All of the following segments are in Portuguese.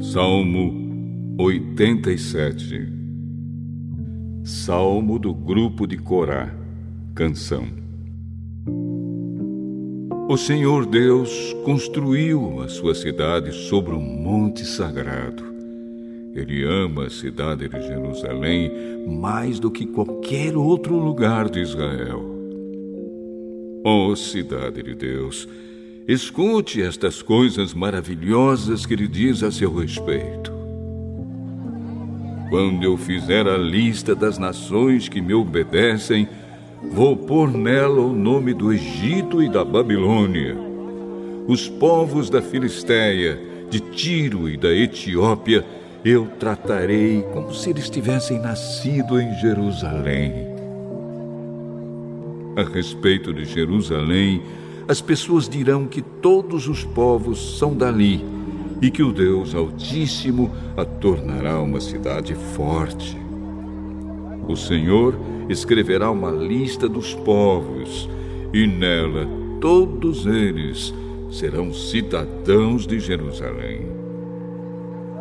Salmo 87 Salmo do grupo de Corá Canção O Senhor Deus construiu a sua cidade sobre um monte sagrado. Ele ama a cidade de Jerusalém mais do que qualquer outro lugar de Israel. Ó oh, cidade de Deus, escute estas coisas maravilhosas que ele diz a seu respeito. Quando eu fizer a lista das nações que me obedecem, vou pôr nela o nome do Egito e da Babilônia. Os povos da Filistéia, de Tiro e da Etiópia, eu tratarei como se eles tivessem nascido em Jerusalém. A respeito de Jerusalém, as pessoas dirão que todos os povos são dali e que o Deus Altíssimo a tornará uma cidade forte. O Senhor escreverá uma lista dos povos, e nela todos eles serão cidadãos de Jerusalém.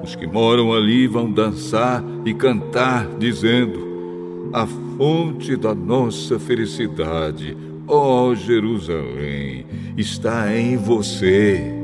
Os que moram ali vão dançar e cantar, dizendo: A fonte da nossa felicidade, ó Jerusalém, está em você